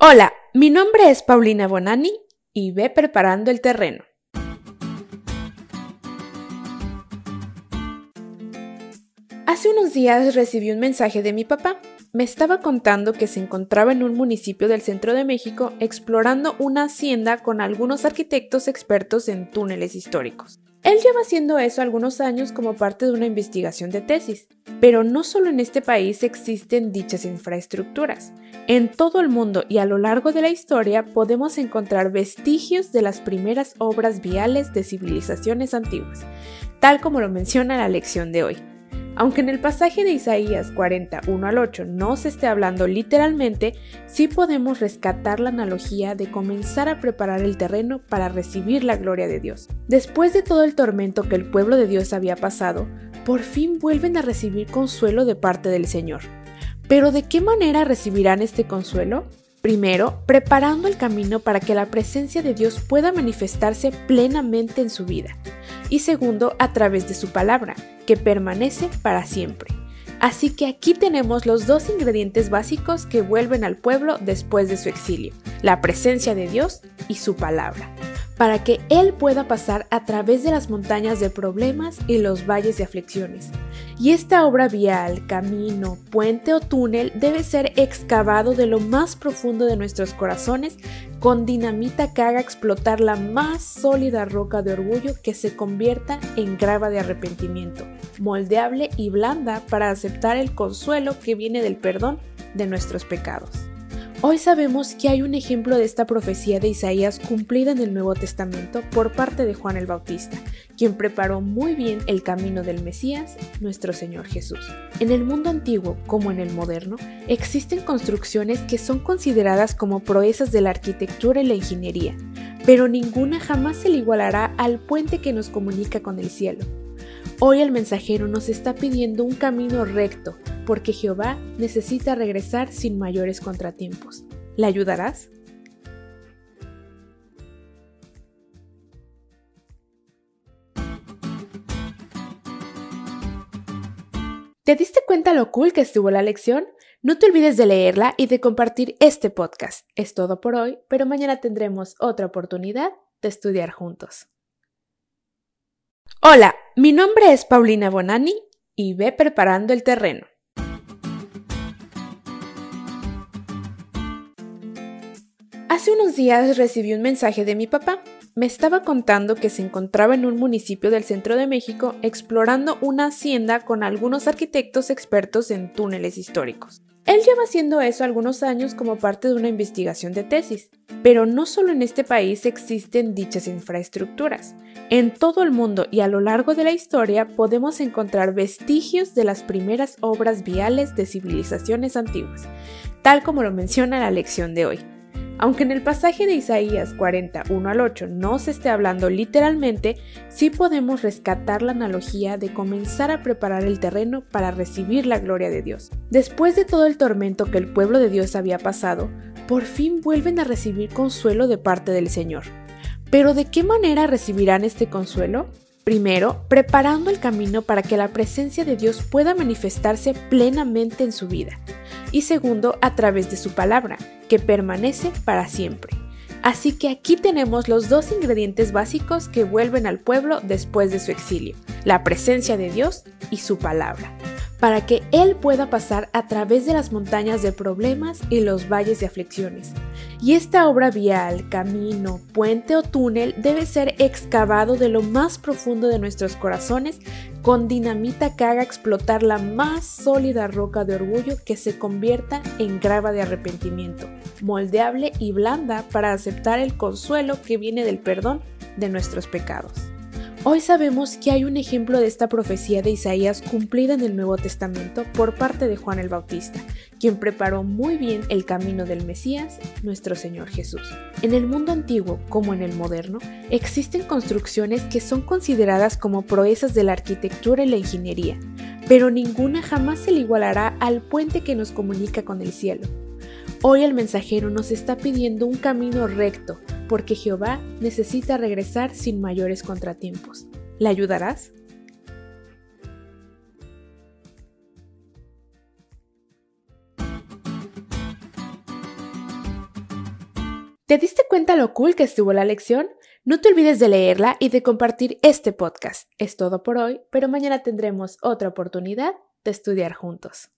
Hola, mi nombre es Paulina Bonani y ve preparando el terreno. Hace unos días recibí un mensaje de mi papá. Me estaba contando que se encontraba en un municipio del centro de México explorando una hacienda con algunos arquitectos expertos en túneles históricos. Él lleva haciendo eso algunos años como parte de una investigación de tesis, pero no solo en este país existen dichas infraestructuras. En todo el mundo y a lo largo de la historia podemos encontrar vestigios de las primeras obras viales de civilizaciones antiguas, tal como lo menciona la lección de hoy. Aunque en el pasaje de Isaías 41 al 8 no se esté hablando literalmente, sí podemos rescatar la analogía de comenzar a preparar el terreno para recibir la gloria de Dios. Después de todo el tormento que el pueblo de Dios había pasado, por fin vuelven a recibir consuelo de parte del Señor. Pero ¿de qué manera recibirán este consuelo? Primero, preparando el camino para que la presencia de Dios pueda manifestarse plenamente en su vida. Y segundo, a través de su palabra, que permanece para siempre. Así que aquí tenemos los dos ingredientes básicos que vuelven al pueblo después de su exilio, la presencia de Dios y su palabra para que Él pueda pasar a través de las montañas de problemas y los valles de aflicciones. Y esta obra vial, camino, puente o túnel debe ser excavado de lo más profundo de nuestros corazones con dinamita que haga explotar la más sólida roca de orgullo que se convierta en grava de arrepentimiento, moldeable y blanda para aceptar el consuelo que viene del perdón de nuestros pecados. Hoy sabemos que hay un ejemplo de esta profecía de Isaías cumplida en el Nuevo Testamento por parte de Juan el Bautista, quien preparó muy bien el camino del Mesías, nuestro Señor Jesús. En el mundo antiguo como en el moderno, existen construcciones que son consideradas como proezas de la arquitectura y la ingeniería, pero ninguna jamás se le igualará al puente que nos comunica con el cielo. Hoy el mensajero nos está pidiendo un camino recto, porque Jehová necesita regresar sin mayores contratiempos. ¿Le ayudarás? ¿Te diste cuenta lo cool que estuvo la lección? No te olvides de leerla y de compartir este podcast. Es todo por hoy, pero mañana tendremos otra oportunidad de estudiar juntos. Hola, mi nombre es Paulina Bonani y ve preparando el terreno. Hace unos días recibí un mensaje de mi papá. Me estaba contando que se encontraba en un municipio del centro de México explorando una hacienda con algunos arquitectos expertos en túneles históricos. Él lleva haciendo eso algunos años como parte de una investigación de tesis, pero no solo en este país existen dichas infraestructuras. En todo el mundo y a lo largo de la historia podemos encontrar vestigios de las primeras obras viales de civilizaciones antiguas, tal como lo menciona la lección de hoy. Aunque en el pasaje de Isaías 41 al 8 no se esté hablando literalmente, sí podemos rescatar la analogía de comenzar a preparar el terreno para recibir la gloria de Dios. Después de todo el tormento que el pueblo de Dios había pasado, por fin vuelven a recibir consuelo de parte del Señor. Pero ¿de qué manera recibirán este consuelo? Primero, preparando el camino para que la presencia de Dios pueda manifestarse plenamente en su vida. Y segundo, a través de su palabra que permanece para siempre. Así que aquí tenemos los dos ingredientes básicos que vuelven al pueblo después de su exilio, la presencia de Dios y su palabra para que Él pueda pasar a través de las montañas de problemas y los valles de aflicciones. Y esta obra vial, camino, puente o túnel debe ser excavado de lo más profundo de nuestros corazones con dinamita que haga explotar la más sólida roca de orgullo que se convierta en grava de arrepentimiento, moldeable y blanda para aceptar el consuelo que viene del perdón de nuestros pecados. Hoy sabemos que hay un ejemplo de esta profecía de Isaías cumplida en el Nuevo Testamento por parte de Juan el Bautista, quien preparó muy bien el camino del Mesías, nuestro Señor Jesús. En el mundo antiguo como en el moderno, existen construcciones que son consideradas como proezas de la arquitectura y la ingeniería, pero ninguna jamás se le igualará al puente que nos comunica con el cielo. Hoy el mensajero nos está pidiendo un camino recto, porque Jehová necesita regresar sin mayores contratiempos. ¿Le ayudarás? ¿Te diste cuenta lo cool que estuvo la lección? No te olvides de leerla y de compartir este podcast. Es todo por hoy, pero mañana tendremos otra oportunidad de estudiar juntos.